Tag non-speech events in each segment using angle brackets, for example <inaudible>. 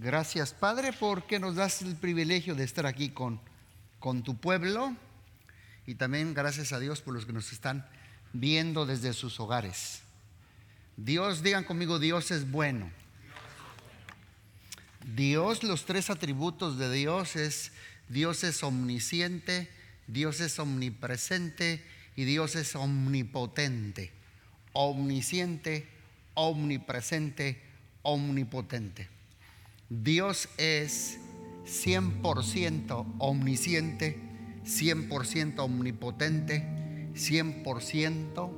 Gracias, Padre, porque nos das el privilegio de estar aquí con, con tu pueblo y también gracias a Dios por los que nos están viendo desde sus hogares. Dios, digan conmigo, Dios es bueno. Dios, los tres atributos de Dios es, Dios es omnisciente, Dios es omnipresente y Dios es omnipotente. Omnisciente, omnipresente, omnipotente. Dios es 100% omnisciente, 100% omnipotente, 100%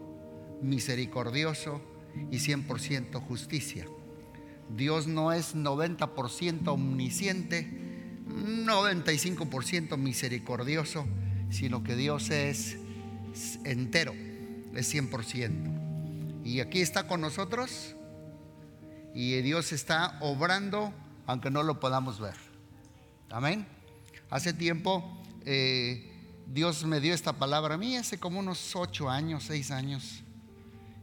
misericordioso y 100% justicia. Dios no es 90% omnisciente, 95% misericordioso, sino que Dios es entero, es 100%. Y aquí está con nosotros y Dios está obrando aunque no lo podamos ver. Amén. Hace tiempo eh, Dios me dio esta palabra a mí, hace como unos ocho años, seis años.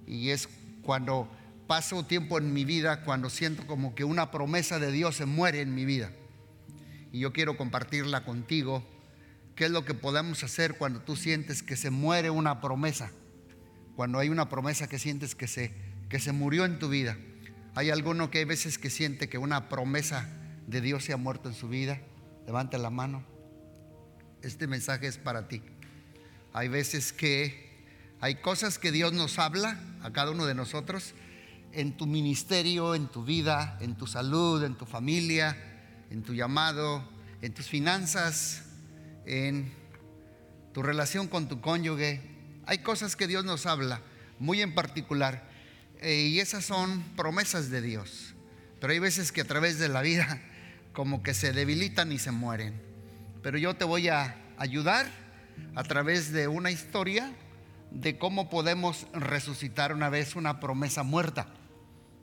Y es cuando paso tiempo en mi vida, cuando siento como que una promesa de Dios se muere en mi vida. Y yo quiero compartirla contigo. ¿Qué es lo que podemos hacer cuando tú sientes que se muere una promesa? Cuando hay una promesa que sientes que se, que se murió en tu vida. Hay alguno que hay veces que siente que una promesa de Dios se ha muerto en su vida. Levante la mano. Este mensaje es para ti. Hay veces que hay cosas que Dios nos habla a cada uno de nosotros en tu ministerio, en tu vida, en tu salud, en tu familia, en tu llamado, en tus finanzas, en tu relación con tu cónyuge. Hay cosas que Dios nos habla, muy en particular. Eh, y esas son promesas de Dios. Pero hay veces que a través de la vida como que se debilitan y se mueren. Pero yo te voy a ayudar a través de una historia de cómo podemos resucitar una vez una promesa muerta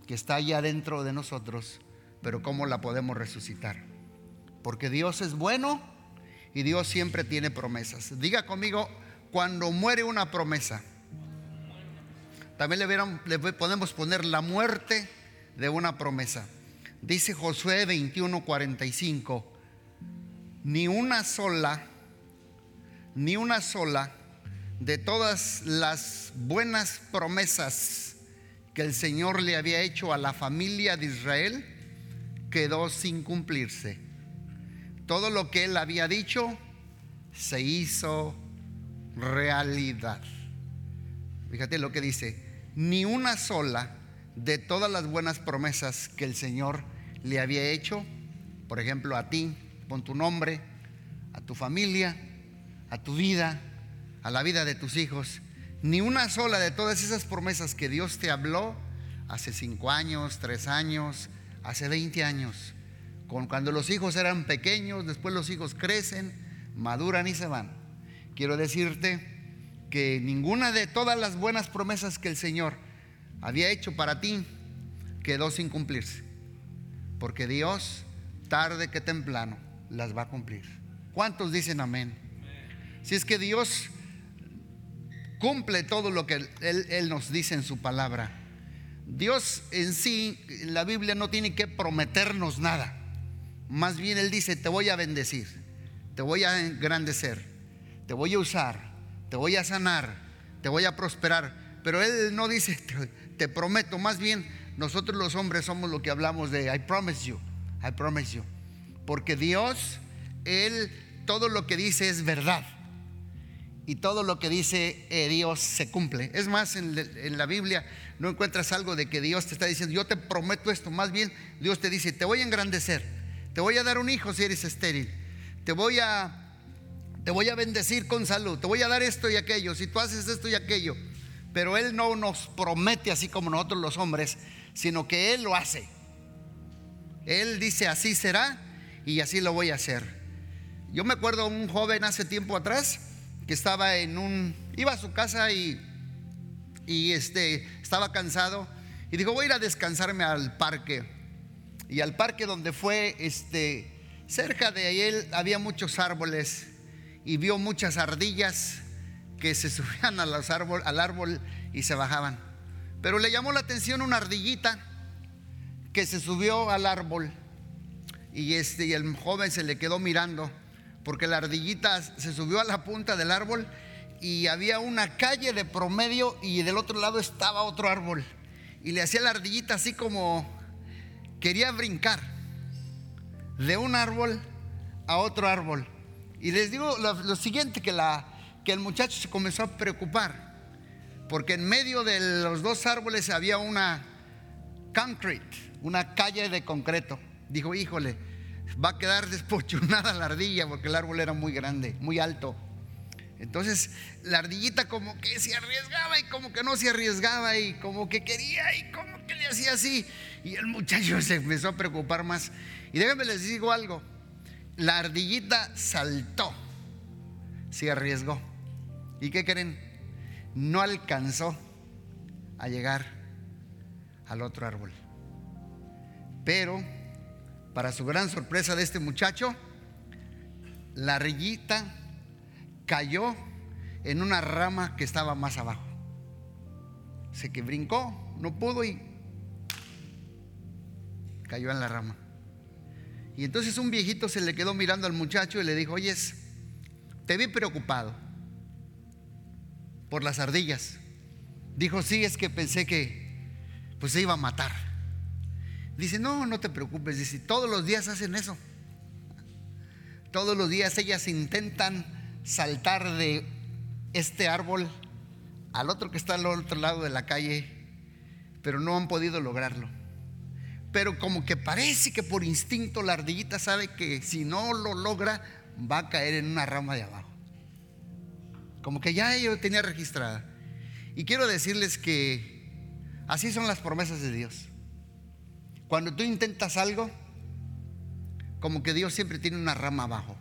que está allá dentro de nosotros, pero cómo la podemos resucitar. Porque Dios es bueno y Dios siempre tiene promesas. Diga conmigo, cuando muere una promesa, también le, podemos poner la muerte de una promesa. Dice Josué 21:45, ni una sola, ni una sola de todas las buenas promesas que el Señor le había hecho a la familia de Israel quedó sin cumplirse. Todo lo que él había dicho se hizo realidad. Fíjate lo que dice, ni una sola de todas las buenas promesas que el Señor le había hecho, por ejemplo, a ti, con tu nombre, a tu familia, a tu vida, a la vida de tus hijos, ni una sola de todas esas promesas que Dios te habló hace cinco años, tres años, hace 20 años, con cuando los hijos eran pequeños, después los hijos crecen, maduran y se van. Quiero decirte que ninguna de todas las buenas promesas que el Señor había hecho para ti quedó sin cumplirse. Porque Dios, tarde que temprano, las va a cumplir. ¿Cuántos dicen amén? Si es que Dios cumple todo lo que él, él, nos dice en su palabra. Dios en sí, en la Biblia no tiene que prometernos nada. Más bien Él dice, te voy a bendecir, te voy a engrandecer, te voy a usar, te voy a sanar, te voy a prosperar. Pero Él no dice, <laughs> te, prometo, más bien nosotros los hombres somos lo que hablamos de, I promise you, I promise you. Porque Dios, Él, todo lo que dice es verdad. Y todo lo que dice eh, Dios se cumple. Es más, en la Biblia no encuentras algo de que Dios te está diciendo, yo te prometo esto. Más bien, Dios te dice, te voy a engrandecer. Te voy a dar un hijo si eres estéril. Te voy a te voy a bendecir con salud, te voy a dar esto y aquello, si tú haces esto y aquello. Pero Él no nos promete así como nosotros los hombres, sino que Él lo hace. Él dice, así será y así lo voy a hacer. Yo me acuerdo un joven hace tiempo atrás que estaba en un, iba a su casa y, y este, estaba cansado y dijo, voy a ir a descansarme al parque. Y al parque donde fue, este, cerca de él había muchos árboles y vio muchas ardillas que se subían al árbol y se bajaban. Pero le llamó la atención una ardillita que se subió al árbol y, este, y el joven se le quedó mirando porque la ardillita se subió a la punta del árbol y había una calle de promedio y del otro lado estaba otro árbol. Y le hacía la ardillita así como quería brincar de un árbol a otro árbol. Y les digo lo, siguiente, que, la, que el muchacho se comenzó a preocupar, porque en medio de los dos árboles había una concrete, una calle de concreto. Dijo, híjole, va a quedar <laughs> despochunada la ardilla porque el árbol era muy grande, muy alto. Entonces la ardillita como que se arriesgaba y como que no se arriesgaba y como que quería y como que le hacía así. Y el muchacho <laughs> se empezó a preocupar más. Y déjenme les digo algo, la ardillita saltó, se arriesgó. ¿Y qué creen? No alcanzó a llegar al otro árbol. Pero para su gran sorpresa de este muchacho, la rillita cayó en una rama que estaba más abajo. Se que brincó, no pudo y cayó en la rama. Y entonces un viejito se le quedó mirando al muchacho y le dijo, oyes, te vi preocupado por las ardillas. Dijo, sí, es que pensé que pues se iba a matar. Dice, no, no te preocupes. Dice, todos los días hacen eso. Todos los días ellas intentan saltar de este árbol al otro que está al otro lado de la calle, pero no han podido lograrlo. Pero como que parece que por instinto la ardillita sabe que si no lo logra, va a caer en una rama de abajo. Como que ya yo tenía registrada. Y quiero decirles que así son las promesas de Dios. Cuando tú intentas algo, como que Dios siempre tiene una rama abajo.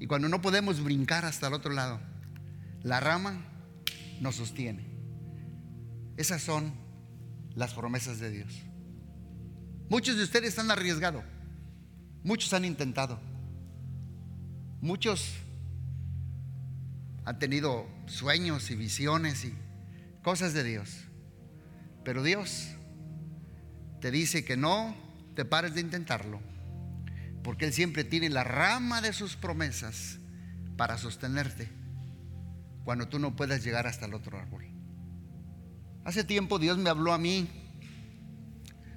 Y cuando no podemos brincar hasta el otro lado, la rama nos sostiene. Esas son las promesas de Dios. Muchos de ustedes han arriesgado, muchos han intentado, muchos han tenido sueños y visiones y cosas de Dios. Pero Dios te dice que no te pares de intentarlo, porque Él siempre tiene la rama de sus promesas para sostenerte cuando tú no puedas llegar hasta el otro árbol. Hace tiempo Dios me habló a mí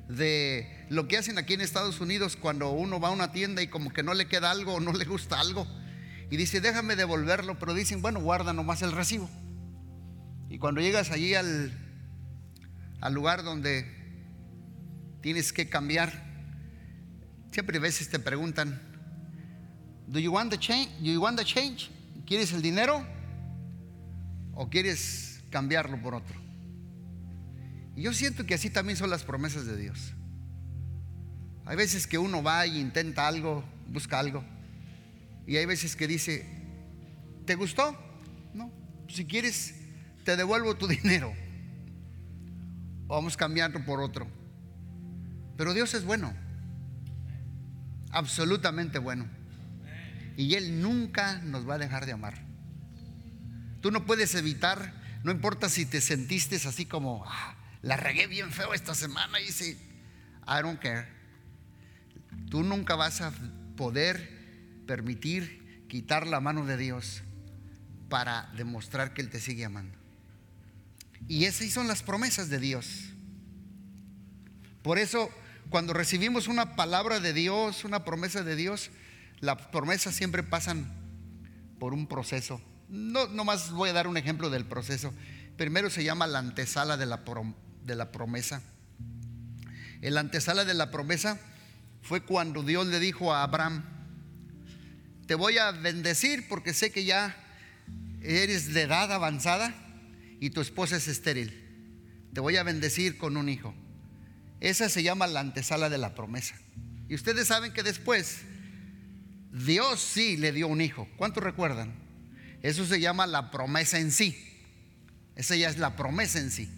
de lo que hacen aquí en Estados Unidos cuando uno va a una tienda y como que no le queda algo o no le gusta algo y dice, déjame devolverlo, pero dicen, bueno, guarda nomás el recibo. Y cuando llegas allí al, al lugar donde tienes que cambiar. Siempre a veces te preguntan, ¿Do you want the change? Do you want the change? ¿Quieres el dinero? ¿O quieres cambiarlo por otro? Y yo siento que así también son las promesas de Dios. Hay veces que uno va y intenta algo, busca algo. Y hay veces que dice, ¿te gustó? No. Si quieres, te devuelvo tu <laughs> dinero. Vamos cambiando por otro. Pero Dios es bueno, absolutamente bueno. Y Él nunca nos va a dejar de amar. Tú no puedes evitar, no importa si te sentiste así como, ah, la regué bien feo esta semana y dice, I don't care. Tú nunca vas a poder permitir quitar la mano de Dios para demostrar que Él te sigue amando. Y esas son las promesas de Dios. Por eso cuando recibimos una palabra de Dios, una promesa de Dios, las promesas siempre pasan por un proceso. No, más voy a dar un ejemplo del proceso. Primero se llama la antesala de la, de la promesa. El antesala de la promesa fue cuando Dios le dijo a Abraham, te voy a bendecir porque sé que ya eres de edad avanzada y tu esposa es estéril. Te voy a bendecir con un hijo. Esa se llama la antesala de la promesa. Y ustedes saben que después Dios sí le dio un hijo. ¿Cuántos recuerdan? Eso se llama la promesa en sí. Esa ya es la promesa en sí.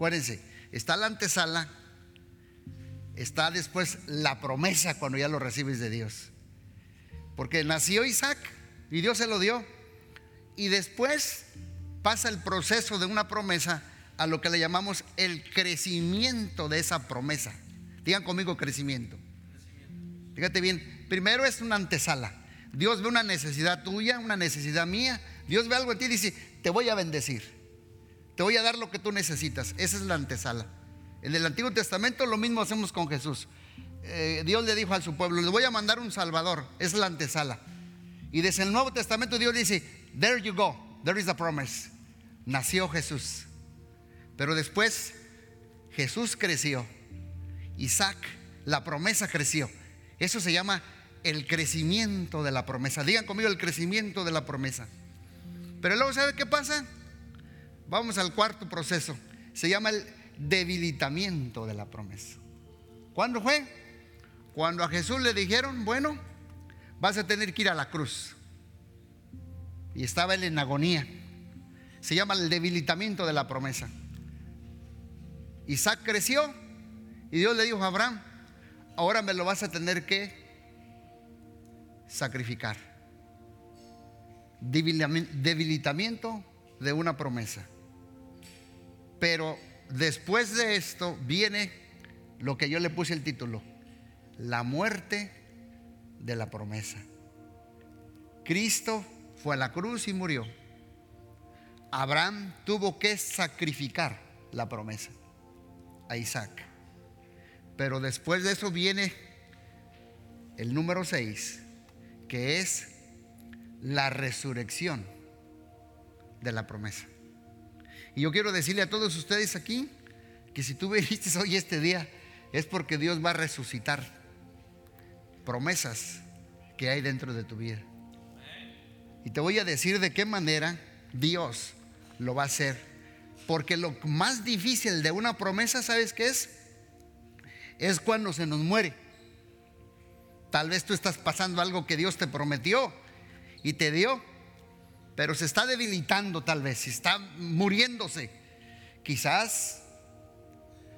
Acuérdense, está la antesala, está después la promesa cuando ya lo recibes de Dios. Porque nació Isaac y Dios se lo dio. Y después pasa el proceso de una promesa a lo que le llamamos el crecimiento de esa promesa. Digan conmigo crecimiento. Fíjate bien, primero es una antesala. Dios ve una necesidad tuya, una necesidad mía. Dios ve algo en ti y dice, te voy a bendecir. Te voy a dar lo que tú necesitas. Esa es la antesala. En el Antiguo Testamento lo mismo hacemos con Jesús. Eh, Dios le dijo a su pueblo, le voy a mandar un Salvador. Es la antesala. Y desde el Nuevo Testamento Dios dice, there you go, there is the promise. Nació Jesús. Pero después Jesús creció. Isaac, la promesa creció. Eso se llama el crecimiento de la promesa. Digan conmigo el crecimiento de la promesa. Pero luego, ¿sabe qué pasa? Vamos al cuarto proceso. Se llama el debilitamiento de la promesa. ¿Cuándo fue? Cuando a Jesús le dijeron, bueno, vas a tener que ir a la cruz. Y estaba él en agonía. Se llama el debilitamiento de la promesa. Isaac creció y Dios le dijo a Abraham, ahora me lo vas a tener que sacrificar. Debilitamiento de una promesa. Pero después de esto viene lo que yo le puse el título, la muerte de la promesa. Cristo fue a la cruz y murió. Abraham tuvo que sacrificar la promesa a Isaac. Pero después de eso viene el número 6, que es la resurrección de la promesa. Y yo quiero decirle a todos ustedes aquí que si tú viniste <laughs> hoy este día es porque Dios va a resucitar promesas que hay dentro de tu vida. Y te voy a decir de qué manera Dios lo va a hacer. Porque lo más difícil de una promesa, ¿sabes qué es? es cuando se nos muere. Tal vez tú estás pasando algo que Dios te prometió y te dio, pero se está debilitando tal vez, está muriéndose. Quizás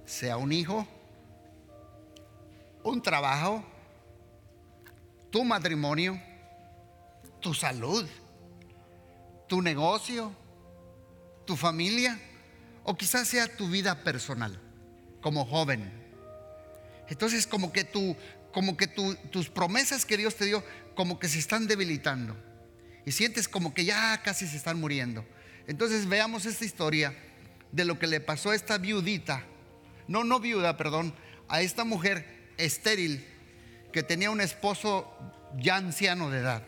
sea un hijo, un trabajo, tu matrimonio, tu salud, tu negocio, tu familia, o quizás sea tu vida personal como joven entonces como que, tú, como que tus promesas que Dios te dio, como que se están debilitando. Y sientes como que ya casi se están muriendo. Entonces veamos esta historia de lo que le pasó a esta viudita, no, no viuda, perdón, a esta mujer estéril que tenía un esposo ya anciano de edad,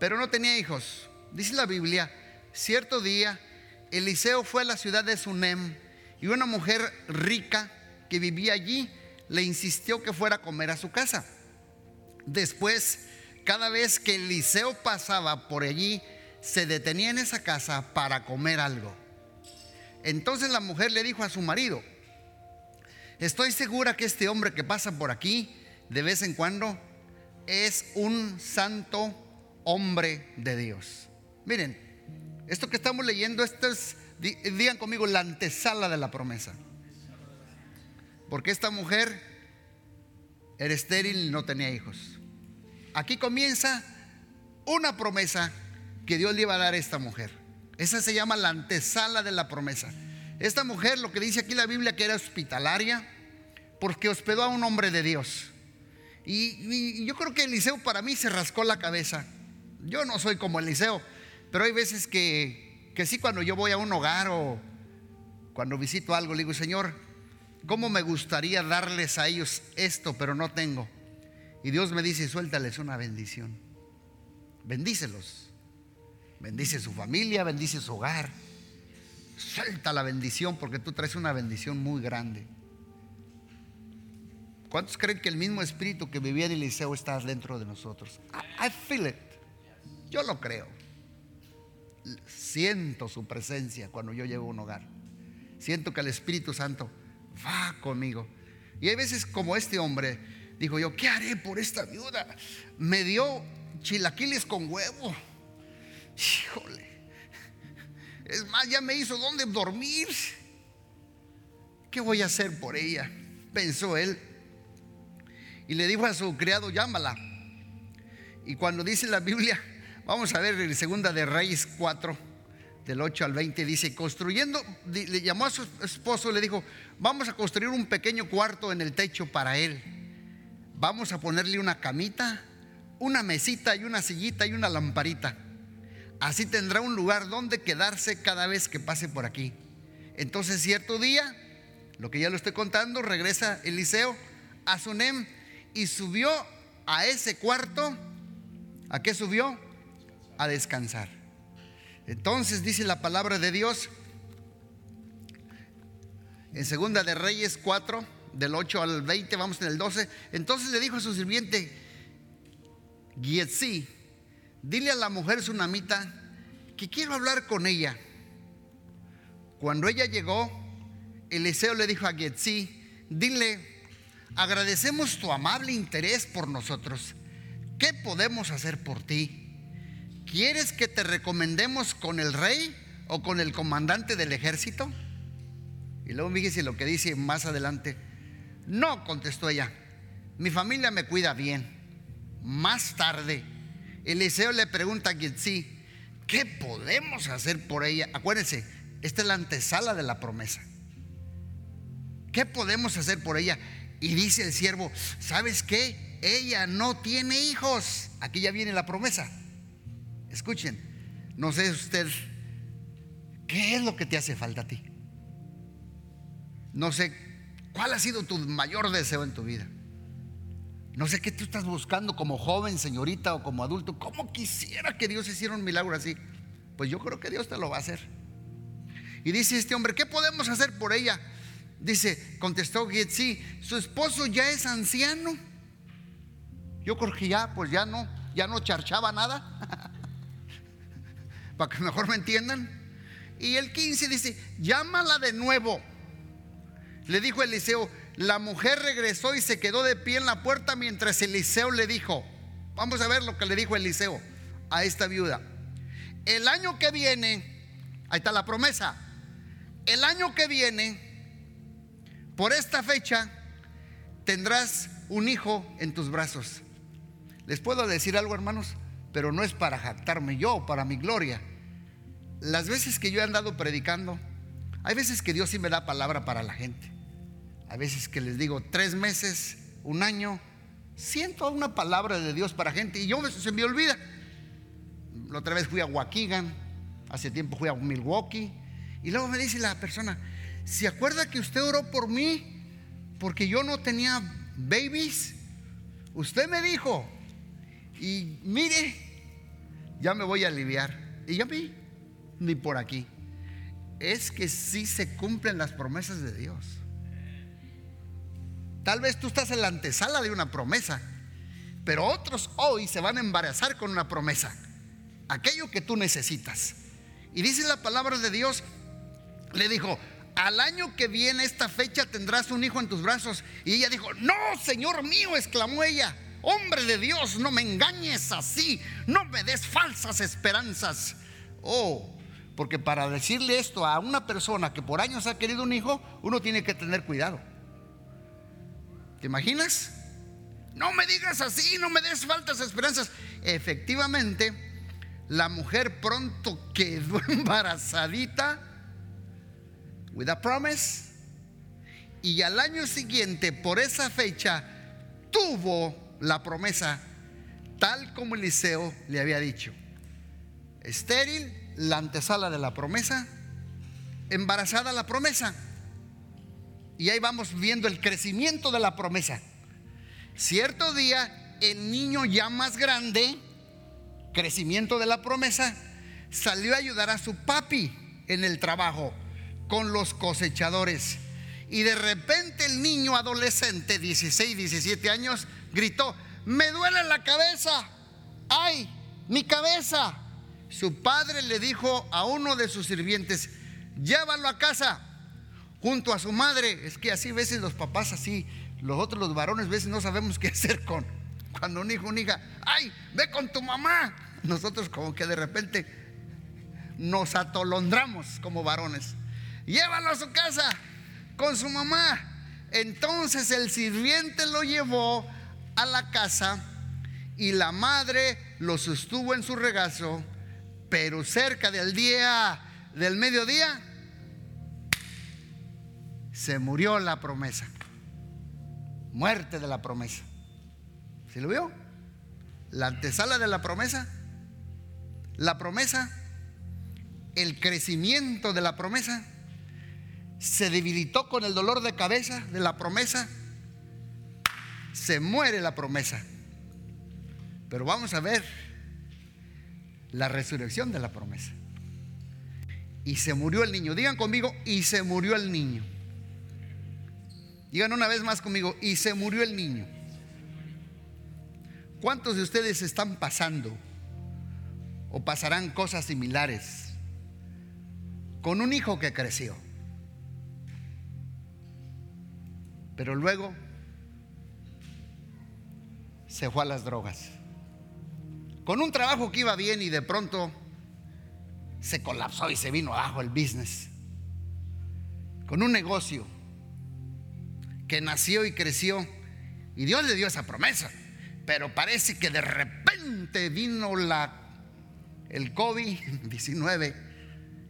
pero no tenía hijos. Dice la Biblia, cierto día Eliseo fue a la ciudad de Sunem y una mujer rica que vivía allí le insistió que fuera a comer a su casa. Después, cada vez que Eliseo pasaba por allí, se detenía en esa casa para comer algo. Entonces la mujer le dijo a su marido, estoy segura que este hombre que pasa por aquí de vez en cuando es un santo hombre de Dios. Miren, esto que estamos leyendo, esto es, digan conmigo, la antesala de la promesa. Porque esta mujer era estéril y no tenía hijos. Aquí comienza una promesa que Dios le iba a dar a esta mujer. Esa se llama la antesala de la promesa. Esta mujer, lo que dice aquí la Biblia, que era hospitalaria, porque hospedó a un hombre de Dios. Y, yo creo que Eliseo para mí se rascó la cabeza. Yo no soy como Eliseo, pero hay veces que, que sí cuando yo voy a un hogar o cuando visito algo, le digo, Señor, ¿Cómo me gustaría darles a ellos esto, pero no tengo? Y Dios me dice, suéltales una bendición. Bendícelos. Bendice su familia, bendice su hogar. Suelta la bendición porque tú traes una bendición muy grande. ¿Cuántos creen que el mismo espíritu que vivía en Eliseo está dentro de nosotros? I, feel it. Yo lo creo. Siento su presencia cuando yo llego a un hogar. Siento que el Espíritu Santo va conmigo. Y hay veces como este hombre, dijo yo, ¿qué haré por esta viuda? Me dio chilaquiles con huevo. Híjole. Es más, ya me hizo dónde dormir. ¿Qué voy a hacer por ella? Pensó él. Y le dijo a su criado, llámala. Y cuando dice la Biblia, vamos a ver en segunda de Reyes 4 del 8 al 20 dice, construyendo, le llamó a su esposo le dijo, vamos a construir un pequeño cuarto en el techo para él. Vamos a ponerle una camita, una mesita y una sillita y una lamparita. Así tendrá un lugar donde quedarse cada vez que pase por aquí. Entonces cierto día, lo que ya lo estoy contando, regresa Eliseo a Sunem y subió a ese cuarto. ¿A qué subió? A descansar. Entonces dice la palabra de Dios en Segunda de Reyes 4, del 8 al 20, vamos en el 12. Entonces le dijo a su sirviente, Gietzi, dile a la mujer sunamita que quiero hablar con ella. Cuando ella llegó, Eliseo le dijo a Gietzi, dile, agradecemos tu amable interés por nosotros. ¿Qué podemos hacer por ti? ¿Quieres que te recomendemos con el rey o con el comandante del ejército? Y luego fíjese lo que dice más adelante. No, contestó ella, mi familia me cuida bien. Más tarde, Eliseo le pregunta a sí ¿qué podemos hacer por ella? Acuérdense, esta es la antesala de la promesa. ¿Qué podemos hacer por ella? Y dice el siervo, ¿sabes qué? Ella no tiene hijos. Aquí ya viene la promesa. Escuchen, no sé usted, ¿qué es lo que te hace falta a ti? No sé cuál ha sido tu mayor deseo en tu vida. No sé qué tú estás buscando como joven, señorita o como adulto. ¿Cómo quisiera que Dios hiciera un milagro así? Pues yo creo que Dios te lo va a hacer. Y dice este hombre, ¿qué podemos hacer por ella? Dice, contestó sí, su esposo ya es anciano. Yo creo que ya, pues ya no, ya no charchaba nada. <laughs> Para que mejor me entiendan. Y el 15 dice, llámala de nuevo. Le dijo Eliseo, la mujer regresó y se quedó de pie en la puerta mientras Eliseo le dijo, vamos a ver lo que le dijo Eliseo a esta viuda. El año que viene, ahí está la promesa, el año que viene, por esta fecha, tendrás un hijo en tus brazos. Les puedo decir algo, hermanos, pero no es para jactarme yo, para mi gloria. Las veces que yo he andado predicando, hay veces que Dios sí me da palabra para la gente a veces que les digo tres meses, un año, siento una palabra de Dios para gente y yo se me olvida. La otra vez fui a Waukegan, hace tiempo fui a Milwaukee y luego me dice la persona, ¿se acuerda que usted oró por mí porque yo no tenía babies? Usted me dijo y mire, ya me voy a aliviar. Y ya vi, ni por aquí. Es que sí se cumplen las promesas de Dios. Tal vez tú estás en la antesala de una promesa, pero otros hoy se van a embarazar con una promesa, aquello que tú necesitas. Y dice la palabra de Dios, le dijo, al año que viene esta fecha tendrás un hijo en tus brazos. Y ella dijo, no, Señor mío, exclamó ella, hombre de Dios, no me engañes así, no me des falsas esperanzas. Oh, porque para decirle esto a una persona que por años ha querido un hijo, uno tiene que tener cuidado. ¿Te imaginas? No me digas así, no me des faltas esperanzas. Efectivamente, la mujer pronto quedó <laughs> embarazadita with a promise y al año siguiente, por esa fecha, tuvo la promesa tal como Eliseo le había dicho. Estéril, la antesala de la promesa, embarazada la promesa. Y ahí vamos viendo el crecimiento de la promesa. Cierto día, el niño ya más grande, crecimiento de la promesa, salió a ayudar a su papi en el trabajo con los cosechadores. Y de repente el niño adolescente, 16, 17 años, gritó, me duele la cabeza, ay, mi cabeza. Su padre le dijo a uno de sus sirvientes, llévalo a casa junto a su madre. Es que así a veces los papás así, los otros los varones a veces no sabemos qué <laughs> hacer con cuando un hijo, una hija, ay, ve con tu mamá. Nosotros como que de repente nos atolondramos como varones. Llévalo a su casa con su mamá. Entonces el sirviente lo llevó a la casa y la madre lo sostuvo en su regazo, pero cerca del día del mediodía se murió la promesa. Muerte de la promesa. ¿Se lo vio? La antesala de la promesa. La promesa, el crecimiento de la promesa, se debilitó con el dolor de cabeza de la promesa, se muere la promesa. Pero vamos a ver la resurrección de la promesa. Y se murió el niño. Digan conmigo, y se murió el niño. Digan una vez más conmigo, y se murió el niño. ¿Cuántos de ustedes están pasando o pasarán cosas similares con un hijo que creció? Pero luego se fue a las drogas. Con un trabajo que iba bien y de pronto se colapsó y se vino abajo el business. Con un negocio que nació y creció y Dios le dio esa promesa. Pero parece que de repente vino la el COVID-19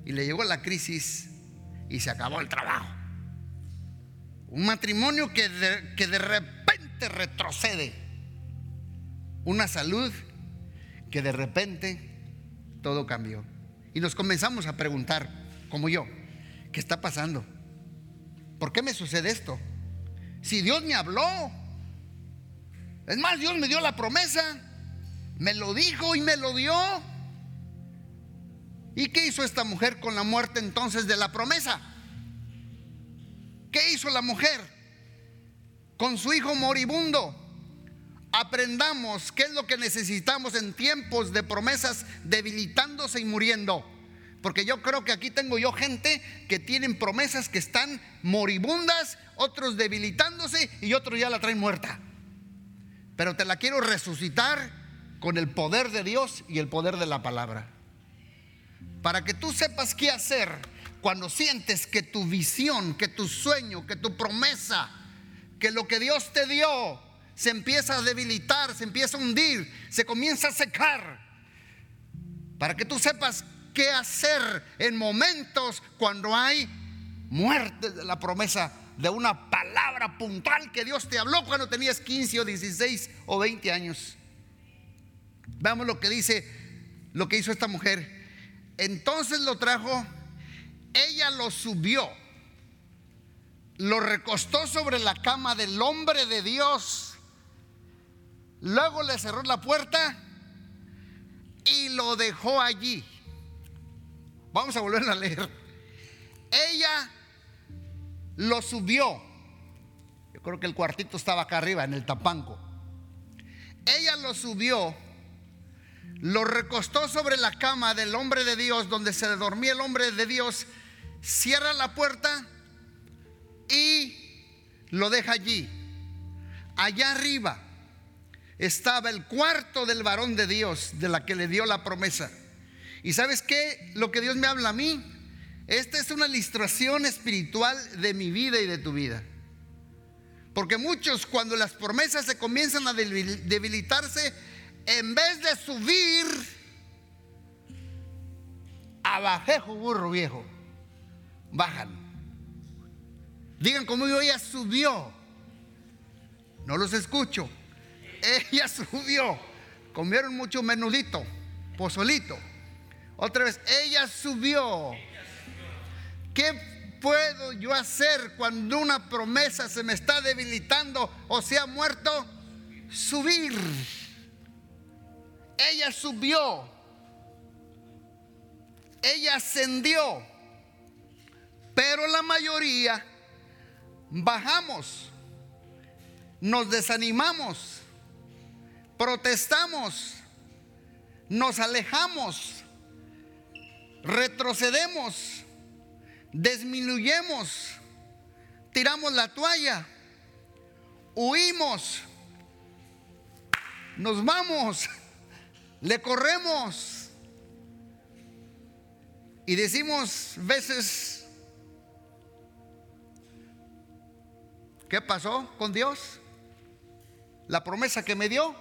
y le llegó la crisis y se acabó el trabajo. Un matrimonio que que de repente retrocede. Una salud que de repente todo cambió. Y nos comenzamos a preguntar, como yo, ¿qué está pasando? ¿Por qué me sucede esto? Si Dios me habló, es más, Dios me dio la promesa, me lo dijo y me lo dio. ¿Y qué hizo esta mujer con la muerte entonces de la promesa? ¿Qué hizo la mujer con su hijo moribundo? aprendamos qué es lo que necesitamos en tiempos de promesas debilitándose y muriendo. Porque yo creo que aquí tengo yo gente que tienen promesas que están moribundas, otros debilitándose y otros ya la traen muerta. Pero te la quiero resucitar con el poder de Dios y el poder de la palabra. Para que tú sepas qué hacer cuando sientes que tu visión, que tu sueño, que tu promesa, que lo que Dios te dio se empieza a debilitar, se empieza a hundir, se comienza a secar. Para que tú sepas qué hacer en momentos cuando hay muerte de la promesa de una palabra puntual que Dios te habló cuando tenías 15 o 16 o 20 años. Veamos lo que dice, lo que hizo esta mujer. Entonces lo trajo, ella lo subió, lo recostó sobre la cama del hombre de Dios Luego le cerró la puerta y lo dejó allí. Vamos a volver a leer. Ella lo subió. Yo creo que el cuartito estaba acá arriba, en el tapanco. Ella lo subió, lo recostó sobre la cama del hombre de Dios, donde se dormía el hombre de Dios, cierra la puerta y lo deja allí. Allá arriba estaba el cuarto del varón de Dios, de la que le dio la promesa. ¿Y sabes qué? Lo que Dios me habla a mí, esta es una ilustración espiritual de mi vida y de tu vida. Porque muchos cuando las promesas se comienzan a debilitarse, en vez de subir, abajejo burro viejo, bajan. Digan como yo, ella subió. No los escucho <laughs> ella subió. Comieron mucho menudito, pozolito. Otra vez, ella subió. ¿Qué puedo yo hacer cuando una promesa se me está debilitando o se ha muerto? Subir. Ella subió. Ella ascendió. Pero la mayoría bajamos. Nos desanimamos protestamos, nos alejamos, retrocedemos, disminuyemos, tiramos la toalla, huimos, nos vamos, <laughs> le corremos y decimos veces, ¿qué pasó con Dios? La promesa que me dio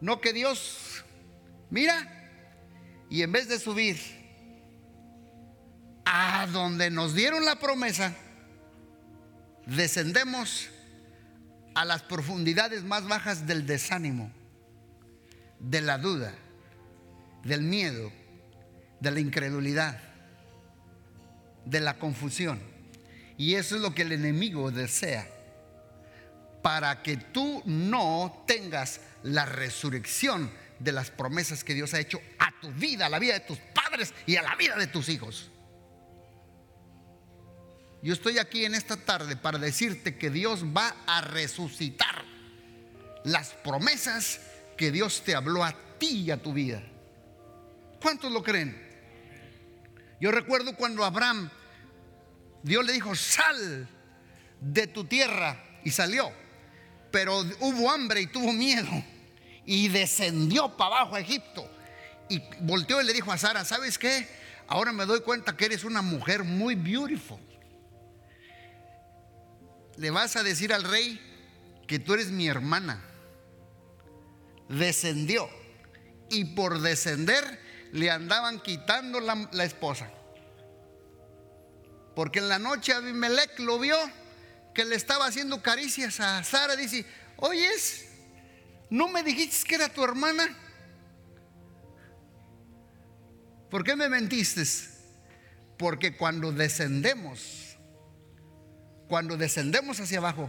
no que Dios, mira, y en vez de subir a donde nos dieron la promesa, descendemos a las profundidades más bajas del desánimo, de la duda, del miedo, de la incredulidad, de la confusión. Y eso es lo que el enemigo desea, para que tú no tengas la resurrección de las promesas que Dios ha hecho tu vida, a la vida de tus padres y a la vida de tus hijos. Yo estoy aquí en esta tarde para decirte que Dios va a resucitar las promesas que Dios te habló a ti y a tu vida. ¿Cuántos lo creen? Yo recuerdo cuando Abraham, Dios le dijo, sal de tu tierra y salió. Pero hubo hambre y tuvo miedo y descendió para abajo a Egipto. Y volteó y le dijo a Sara, ¿sabes qué? Ahora me doy cuenta que eres una mujer muy beautiful le vas a decir al rey que tú eres mi hermana. Descendió. Y por descender le andaban quitando la, esposa. Porque en la noche Abimelech lo vio que le estaba haciendo caricias a Sara. Dice, oyes, ¿no me dijiste que era tu hermana? ¿Por qué me mentiste? Porque cuando descendemos cuando descendemos hacia abajo,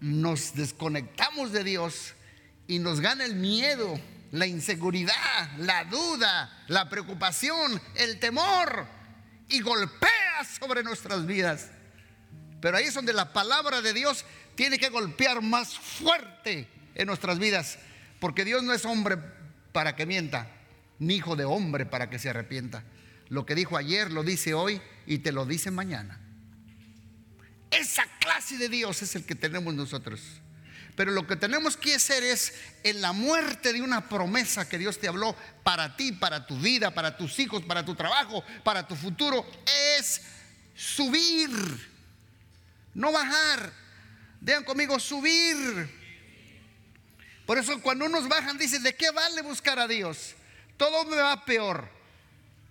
nos desconectamos de Dios y nos gana el miedo, la inseguridad, la duda, la preocupación, el temor y golpea sobre nuestras vidas. Pero ahí es donde la palabra de Dios tiene que golpear más fuerte en nuestras vidas, porque Dios no es hombre para que mienta, ni hijo de hombre para que se arrepienta. Lo que dijo ayer lo dice hoy y te lo dice mañana. Esa clase de Dios es el que tenemos nosotros. Pero lo que tenemos que hacer es, en la muerte de una promesa que Dios te habló para ti, para tu vida, para tus hijos, para tu trabajo, para tu futuro, es subir, no bajar. Vean conmigo, subir. Por eso cuando unos bajan, dicen, ¿de qué vale buscar a Dios? Todo me va peor,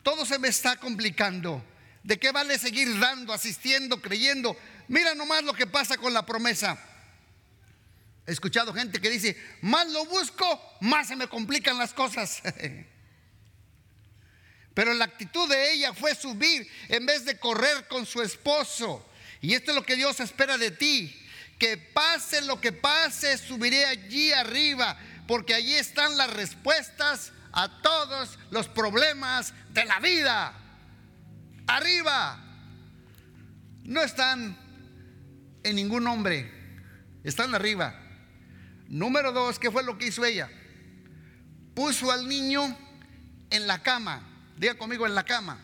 todo se me está complicando. ¿De qué vale seguir dando, asistiendo, creyendo? Mira nomás lo que pasa con la promesa. He escuchado gente que dice, más lo busco, más se me complican las cosas. <laughs> Pero la actitud de ella fue subir en vez de correr con su esposo. Y esto es lo que Dios espera de ti. Que pase lo que pase, subiré allí arriba, porque allí están las respuestas a todos los problemas de la vida. Arriba. No están en ningún hombre. Están arriba. Número dos, ¿qué fue lo que hizo ella? Puso al niño en la cama. Diga conmigo, en la cama.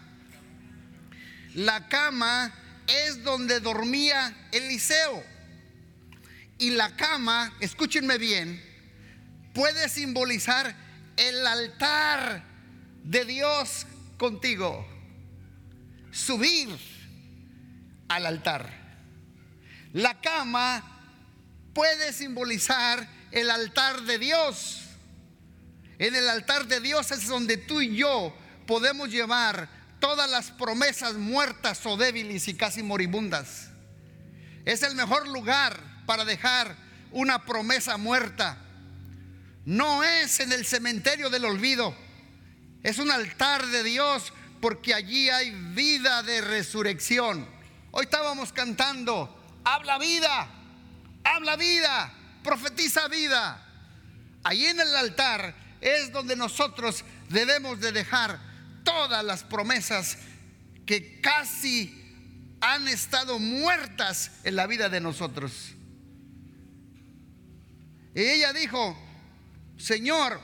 La cama es donde dormía Eliseo. Y la cama, escúchenme bien, puede simbolizar el altar de Dios contigo. Subir al altar. La cama puede simbolizar el altar de Dios. En el altar de Dios es donde tú y yo podemos llevar todas las promesas muertas o débiles y casi moribundas. Es el mejor lugar para dejar una promesa muerta. No es en el cementerio del olvido. Es un altar de Dios porque allí hay vida de resurrección. Hoy estábamos cantando habla vida, habla vida, profetiza vida. Ahí en el altar es donde nosotros debemos de dejar todas las promesas que casi han estado muertas en la vida de nosotros. Y ella dijo, Señor,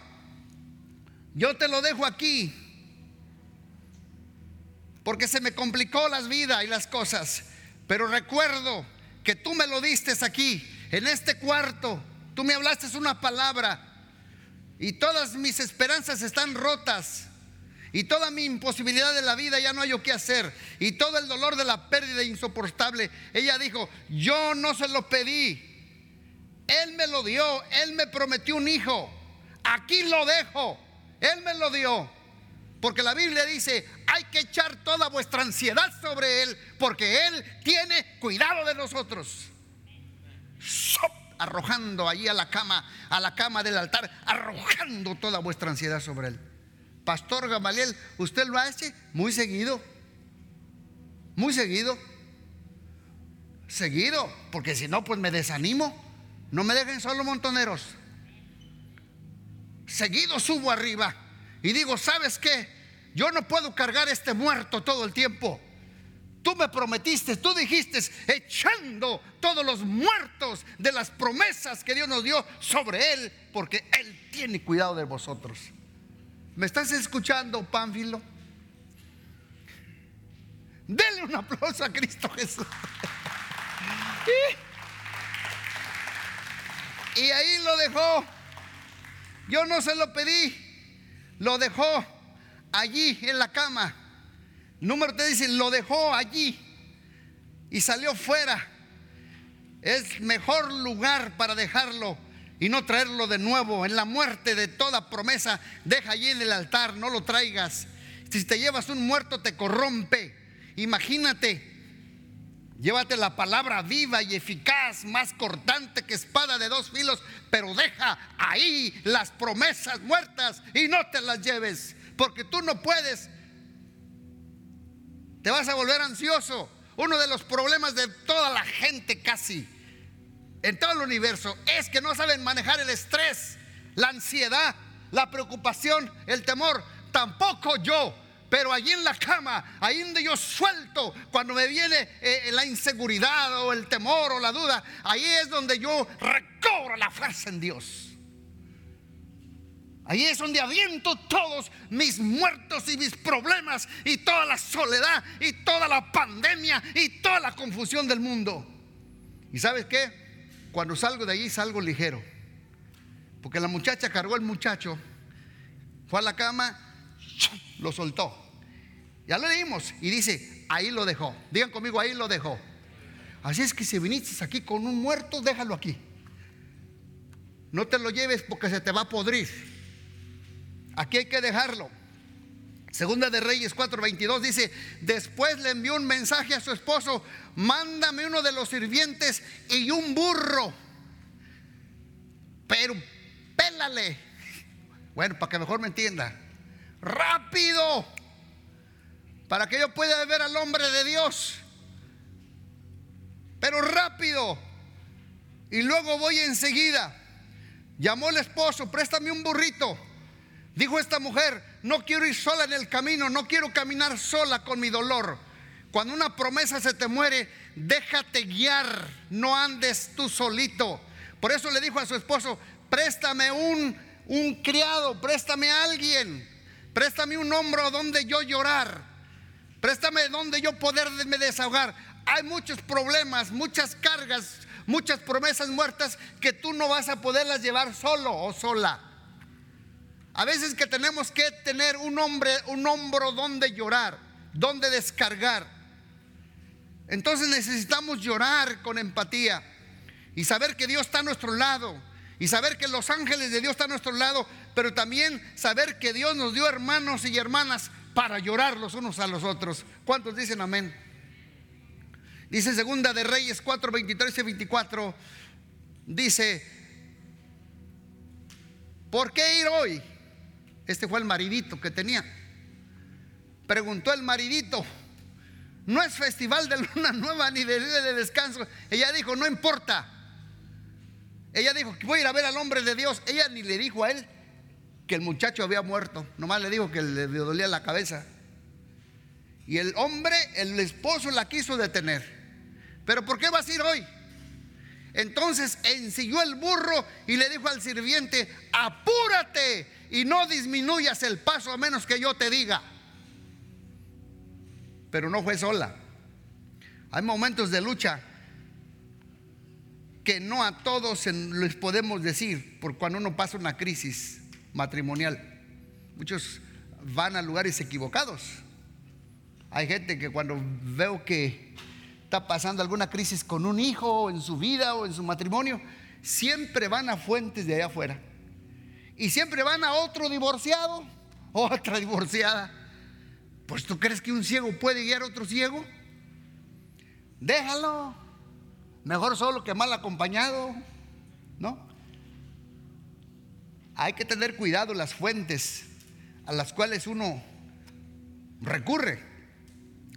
yo te lo dejo aquí, porque se me complicó las vidas y las cosas, pero recuerdo que tú me lo diste aquí, en este cuarto. Tú me hablaste una palabra y todas mis esperanzas están rotas. Y toda mi imposibilidad de la vida ya no hay yo qué hacer. Y todo el dolor de la pérdida insoportable. Ella dijo, yo no se lo pedí. Él me lo dio. Él me prometió un hijo. Aquí lo dejo. Él me lo dio. Porque la Biblia dice, hay que echar toda vuestra ansiedad sobre Él, porque Él tiene cuidado de nosotros. arrojando allí a la cama, a la cama del altar, arrojando toda vuestra ansiedad sobre él. Pastor Gamaliel, ¿usted lo hace? Muy seguido. Muy seguido. Seguido, porque si no, pues me desanimo. No me dejen solo montoneros. Seguido subo arriba y digo, ¿sabes qué? Yo no puedo cargar este muerto todo el tiempo. Tú me prometiste, tú dijiste, echando todos los muertos de las promesas que Dios nos dio sobre Él, porque Él tiene cuidado de vosotros. ¿Me estás escuchando, Pánfilo? Denle un aplauso a Cristo Jesús. <laughs> y ahí lo dejó. Yo no se lo pedí, lo dejó allí en la cama. Número te dice, lo dejó allí y salió fuera. Es mejor lugar para dejarlo y no traerlo de nuevo. En la muerte de toda promesa, deja allí en el altar, no lo traigas. Si te llevas un muerto te corrompe. Imagínate, llévate la palabra viva y eficaz, más cortante que espada de dos filos, pero deja ahí las promesas muertas y no te las lleves, porque tú no puedes te vas a volver ansioso. Uno de los problemas de toda la gente casi en todo el universo es que no saben manejar el estrés, la ansiedad, la preocupación, el temor. Tampoco yo. Pero allí en la cama, ahí donde yo suelto, cuando me viene eh, la inseguridad o el temor o la duda, ahí es donde yo recobro la fuerza en Dios. Ahí es donde aviento todos mis muertos y mis problemas y toda la soledad y toda la pandemia y toda la confusión del mundo. ¿Y sabes qué? Cuando salgo de allí salgo ligero. Porque la muchacha cargó al muchacho, fue a la cama, lo soltó. Ya lo leímos y dice, ahí lo dejó. Digan conmigo, ahí lo dejó. Así es que si viniste aquí con un muerto, déjalo aquí. No te lo lleves porque se te va a podrir. Aquí hay que dejarlo. Segunda de Reyes 4:22 dice, después le envió un mensaje a su esposo, mándame uno de los sirvientes y un burro, pero pélale. Bueno, para que mejor me entienda, rápido, para que yo pueda ver al hombre de Dios, pero rápido. Y luego voy enseguida. Llamó el esposo, préstame un burrito. Dijo esta mujer, no quiero ir sola en el camino, no quiero caminar sola con mi dolor. Cuando una promesa se te muere, déjate guiar, no andes tú solito. Por eso le dijo a su esposo, préstame un, un criado, préstame a alguien, préstame un hombro donde yo llorar, préstame donde yo poderme desahogar. Hay muchos problemas, muchas cargas, muchas promesas muertas que tú no vas a poderlas llevar solo o sola. A veces que tenemos que tener un hombre, un hombro donde llorar, donde descargar. Entonces necesitamos llorar con empatía y saber que Dios está a nuestro lado y saber que los ángeles de Dios están a nuestro lado, pero también saber que Dios nos dio hermanos y hermanas para llorar los unos a los otros. ¿Cuántos dicen amén? Dice segunda de Reyes 4, 23 y 24, dice, ¿por qué ir hoy? Este fue el maridito que tenía. Preguntó el maridito, no es festival de luna <laughs> nueva ni de día de descanso. Ella dijo, no importa. Ella dijo, voy a ir a ver al hombre de Dios. Ella ni le dijo a él que el muchacho había muerto. Nomás le dijo que le dolía la cabeza. Y el hombre, el esposo la quiso detener. Pero ¿por qué vas a ir hoy? Entonces ensilló el burro y le dijo al sirviente, apúrate y no disminuyas el paso a menos que yo te diga. Pero no fue sola. Hay momentos de lucha que no a todos les podemos decir por cuando uno pasa una crisis matrimonial. Muchos van a lugares equivocados. Hay gente que cuando veo que está pasando alguna crisis con un hijo en su vida o en su matrimonio, siempre van a fuentes de allá afuera. Y siempre van a otro divorciado, <laughs> otra divorciada. Pues tú crees que un ciego puede guiar a otro ciego? Déjalo, Mejor solo que mal acompañado, ¿no? Hay que tener cuidado las fuentes a las cuales uno recurre.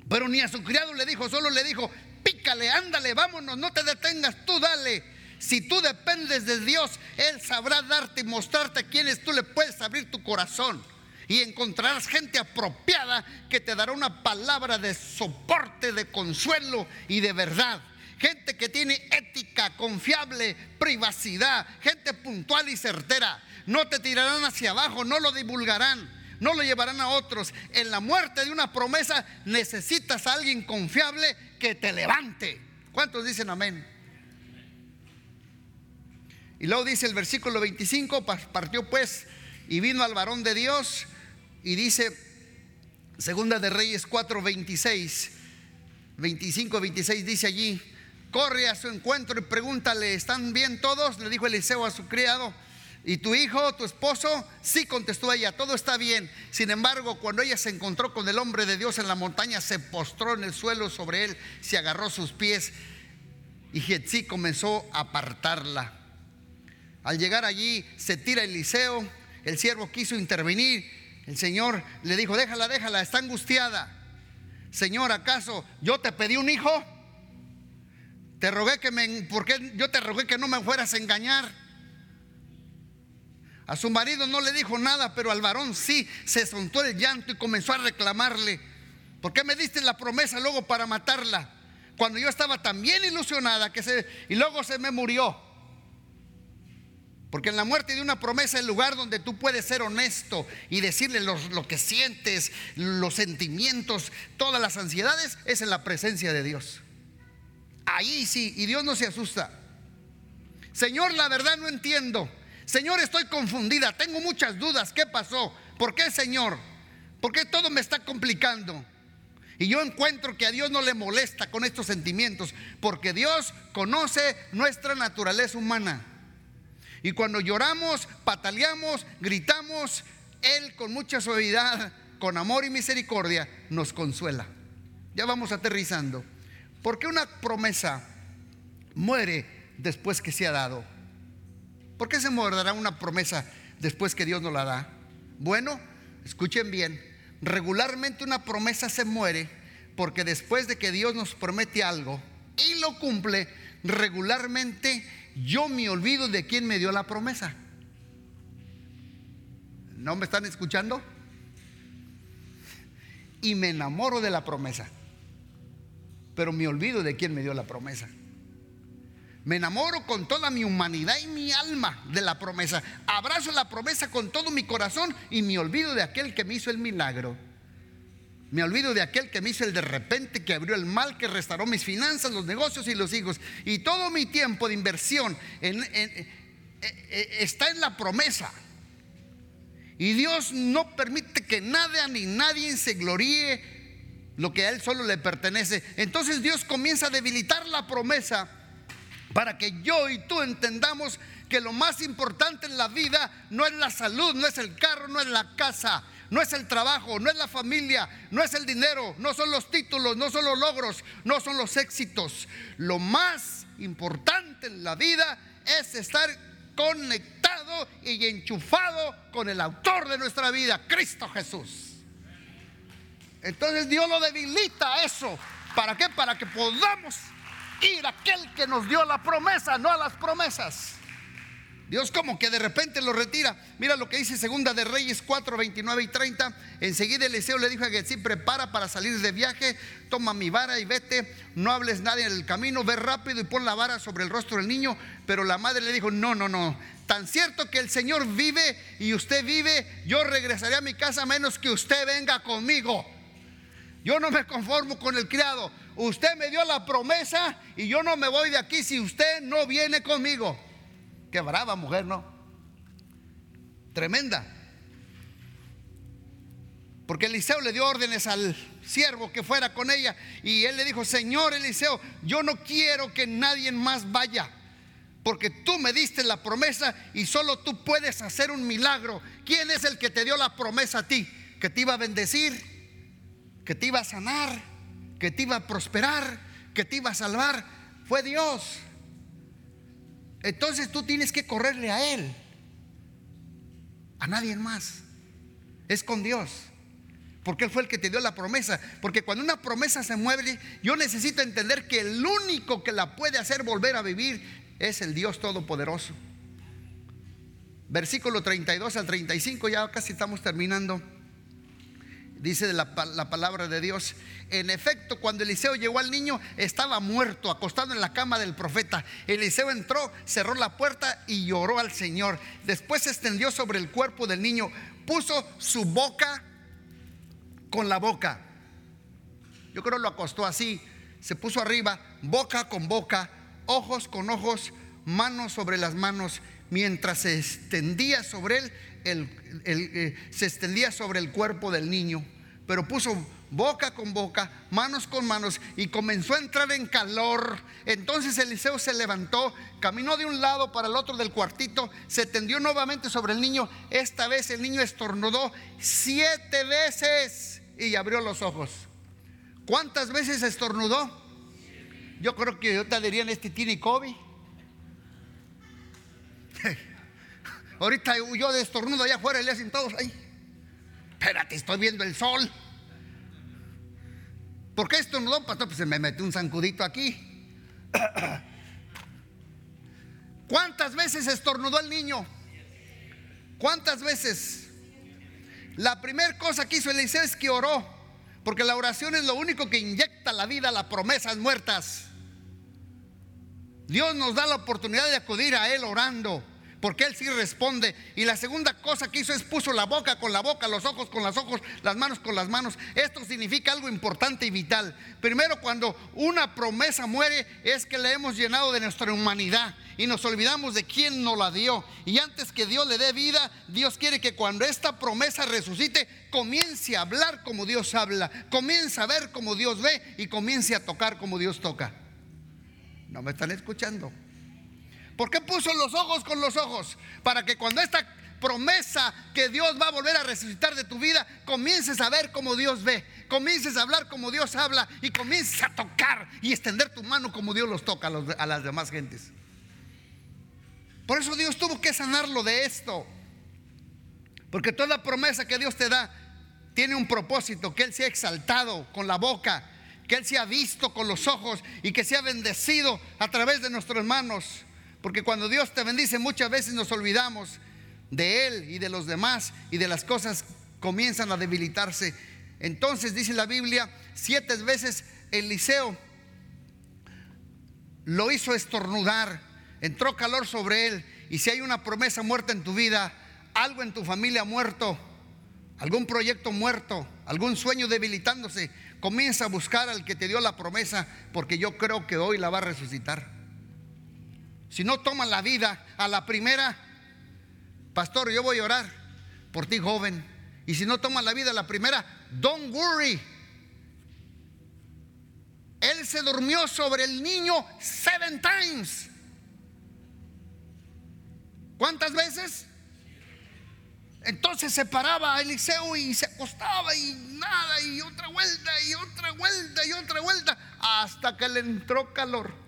Pero ni a su criado le dijo, solo le dijo, pícale, ándale, vámonos, no te detengas, tú dale. Si tú dependes de Dios, Él sabrá darte y mostrarte a quienes tú le puedes abrir tu corazón. Y encontrarás gente apropiada que te dará una palabra de soporte, de consuelo y de verdad. Gente que tiene ética, confiable, privacidad, gente puntual y certera. No te tirarán hacia abajo, no lo divulgarán no lo llevarán a otros. En la muerte de una promesa necesitas a alguien confiable que te levante. ¿Cuántos dicen amén? Y luego dice el versículo 25, partió pues y vino al varón de Dios y dice, segunda de Reyes 4, 26, 25, 26 dice allí, corre a su encuentro y pregúntale, ¿están bien todos? Le dijo Eliseo a su criado. ¿Y tu hijo, tu esposo? Sí, contestó ella, todo está bien. Sin embargo, cuando ella se encontró con el hombre de Dios en la montaña, se postró en el suelo sobre él, se agarró sus pies y Jetsi comenzó a apartarla. Al llegar allí, se tira Eliseo, el siervo quiso intervenir, el Señor le dijo, déjala, déjala, está angustiada. Señor, ¿acaso yo te pedí un hijo? Te rogué que me, porque yo te rogué que no me fueras a engañar. A su marido no le dijo nada, pero al varón sí se soltó el llanto y comenzó a reclamarle. ¿Por qué me diste la promesa luego para matarla? Cuando yo estaba tan bien ilusionada que se y luego se me murió. Porque en la muerte de una promesa, el lugar donde tú puedes ser honesto y decirle lo que sientes, los sentimientos, todas las ansiedades, es en la presencia de Dios. Ahí sí, y Dios no se asusta. Señor, la verdad no entiendo. Señor, estoy confundida, tengo muchas dudas. ¿Qué pasó? ¿Por qué, Señor? ¿Por qué todo me está complicando? Y yo encuentro que a Dios no le molesta con estos sentimientos, porque Dios conoce nuestra naturaleza humana. Y cuando lloramos, pataleamos, gritamos, Él con mucha suavidad, con amor y misericordia, nos consuela. Ya vamos aterrizando. ¿Por qué una promesa muere después que se ha dado? ¿Por qué se morderá una promesa después que Dios nos la da? Bueno, escuchen bien, regularmente una promesa se muere porque después de que Dios nos promete algo y lo cumple, regularmente yo me olvido de quién me dio la promesa. ¿No me están escuchando? Y me enamoro de la promesa, pero me olvido de quién me dio la promesa. Me enamoro con toda mi humanidad y mi alma de la promesa. Abrazo la promesa con todo mi corazón y me olvido de aquel que me hizo el milagro. Me olvido de aquel que me hizo el de repente, que abrió el mal, que restauró mis finanzas, los negocios y los hijos. Y todo mi tiempo de inversión eh, eh, está en la promesa. Y Dios no permite que nada ni nadie se gloríe lo que a Él solo le pertenece. Entonces Dios comienza a debilitar la promesa para que yo y tú entendamos que lo más importante en la vida no es la salud, no es el carro, no es la casa, no es el trabajo, no es la familia, no es el dinero, no son los títulos, no son los logros, no son los éxitos. Lo más importante en la vida es estar conectado y enchufado con el autor de nuestra vida, Cristo Jesús. Entonces Dios lo debilita eso. ¿Para qué? Para que podamos ir a aquel que nos dio la promesa, no a las promesas. Dios como que de repente lo retira. Mira lo que dice Segunda de Reyes 4, 29 y 30. Enseguida Eliseo le dijo a Getsi, prepara para salir de viaje, toma mi vara y vete, no hables nadie en el camino, ve rápido y pon la vara sobre el rostro del niño. Pero la madre le dijo, no, no, no, tan cierto que el Señor vive y usted vive, yo regresaré a mi casa menos que usted venga conmigo. Yo no me conformo con el criado. Usted me dio la promesa y yo no me voy de aquí si usted no viene conmigo. Qué brava mujer, ¿no? Tremenda. Porque Eliseo le dio órdenes al siervo que fuera con ella y él le dijo, Señor Eliseo, yo no quiero que nadie más vaya, porque tú me diste la promesa y solo tú puedes hacer un milagro. ¿Quién es el que te dio la promesa a ti? Que te iba a bendecir, que te iba a sanar, que te iba a prosperar, que te iba a salvar. fue Dios. Entonces tú tienes que correrle a Él, a nadie más. Es con Dios. Porque Él fue el que te dio la promesa. Porque cuando una promesa se mueve, yo necesito entender que el único que la puede hacer volver a vivir es el Dios Todopoderoso. Versículo 32 al 35, ya casi estamos terminando. Dice la, la, palabra de Dios. En efecto, cuando Eliseo llegó al niño, estaba muerto, acostado en la cama del profeta. Eliseo entró, cerró la puerta y lloró al Señor. Después se extendió sobre el cuerpo del niño, puso su boca con la boca. Yo creo lo acostó así, se puso arriba, boca con boca, ojos con ojos, manos sobre las manos, mientras se extendía sobre él, el, eh, se extendía sobre el cuerpo del niño pero puso boca con boca, manos con manos y comenzó a entrar en calor. Entonces Eliseo se levantó, caminó de un lado para el otro del cuartito, se tendió nuevamente sobre el niño. Esta vez el niño estornudó siete veces y abrió los ojos. ¿Cuántas veces estornudó? Yo creo que yo te dirían este tiene COVID. <laughs> Ahorita yo de estornudo allá afuera y le hacen todos ahí espérate, estoy viendo el sol. ¿Por qué estornudó, pastor? Pues se me metió un zancudito aquí. <coughs> ¿Cuántas veces estornudó el niño? ¿Cuántas veces? La primera cosa que hizo Eliseo es que oró, porque la oración es lo único que inyecta la vida a las promesas muertas. Dios nos da la oportunidad de acudir a Él orando porque Él sí responde. Y la segunda cosa que hizo es puso la boca con la boca, los ojos con los ojos, las manos con las manos. Esto significa algo importante y vital. Primero, cuando una promesa muere, es que le hemos llenado de nuestra humanidad y nos olvidamos de quién nos la dio. Y antes que Dios le dé vida, Dios quiere que cuando esta promesa resucite, comience a hablar como Dios habla, comience a ver como Dios ve y comience a tocar como Dios toca. ¿No me están escuchando? ¿Por qué puso los ojos con los ojos? Para que cuando esta promesa que Dios va a volver a resucitar de tu vida, comiences a ver como Dios ve, comiences a hablar como Dios habla y comiences a tocar y extender tu mano como Dios los toca a, las demás gentes. Por eso Dios tuvo que sanarlo de esto. Porque toda promesa que Dios te da tiene un propósito, que Él sea exaltado con la boca, que Él sea visto con los ojos y que sea bendecido a través de nuestros manos. Porque cuando Dios te bendice muchas veces nos olvidamos de Él y de los demás y de las cosas comienzan a debilitarse. Entonces dice la Biblia, siete veces Eliseo lo hizo estornudar, entró calor sobre él. Y si hay una promesa muerta en tu vida, algo en tu familia muerto, algún proyecto muerto, algún sueño debilitándose, comienza a buscar al que te dio la promesa, porque yo creo que hoy la va a resucitar. Si no toman la vida a la primera, pastor, yo voy a orar por ti, joven. Y si no toman la vida a la primera, don't worry. Él se durmió sobre el niño seven times. ¿Cuántas veces? Entonces se paraba Eliseo y se acostaba y nada, y otra vuelta, y otra vuelta, y otra vuelta, hasta que le entró calor.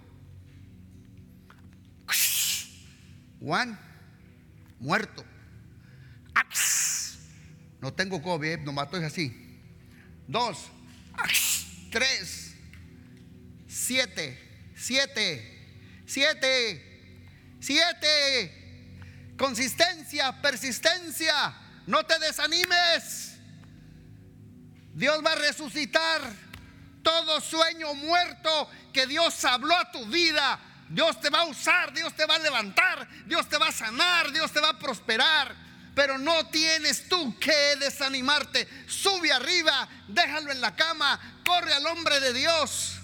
Juan, muerto. No tengo COVID, no es así. Dos, tres, siete, siete, siete, siete. Consistencia, persistencia. No te desanimes. Dios va a resucitar todo sueño muerto que Dios habló a tu vida Dios te va a usar, Dios te va a levantar, Dios te va a sanar, Dios te va a prosperar. Pero no tienes tú que desanimarte. Sube arriba, déjalo en la cama, corre al hombre de Dios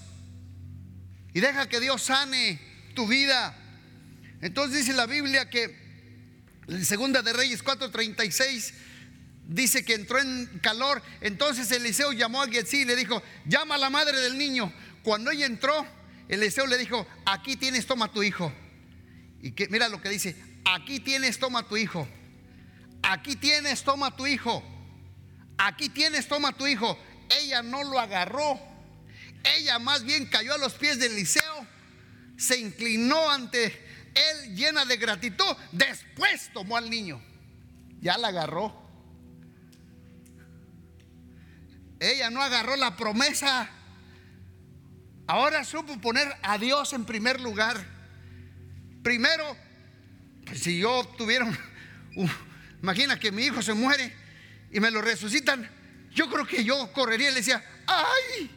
y deja que Dios sane tu vida. Entonces dice la Biblia que en Segunda de Reyes 4:36 dice que entró en calor. Entonces Eliseo llamó a Getsi y le dijo: Llama a la madre del niño. Cuando ella entró, Eliseo le dijo, aquí tienes, toma tu hijo. Y que mira lo que dice, aquí tienes, toma tu hijo. Aquí tienes, toma tu hijo. Aquí tienes, toma tu hijo. Ella no lo agarró. Ella más bien cayó a los pies de Eliseo, se inclinó ante él llena de gratitud, después tomó al niño, ya la agarró. Ella no agarró la promesa, ahora supo poner a Dios en primer lugar. Primero, pues si yo tuviera, imagina que mi hijo se muere y me lo resucitan, yo creo que yo correría y le decía, ay,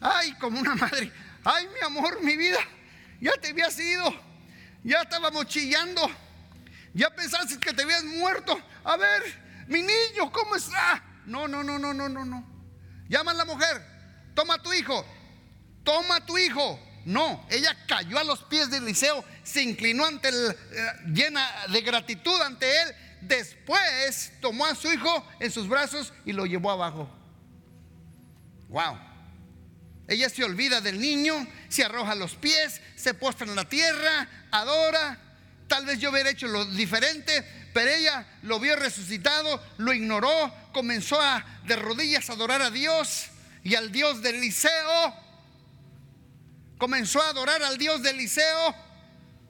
ay, como una madre, ay, mi amor, mi vida, ya te habías ido, ya estábamos chillando, ya pensaste que te habías muerto, a ver, mi niño, ¿cómo está? No, no, no, no, no, no, no. Llama a la mujer, toma a tu hijo, toma tu hijo. No, ella cayó a los pies de Eliseo, se inclinó ante él, eh, llena de gratitud ante él. Después tomó a su hijo en sus brazos y lo llevó abajo. Wow. Ella se olvida del niño, se arroja a los pies, se postra en la tierra, adora. Tal vez yo hubiera hecho lo diferente, pero ella lo vio resucitado, lo ignoró, comenzó a de rodillas a adorar a Dios y al Dios del Eliseo. Comenzó a adorar al Dios del Eliseo.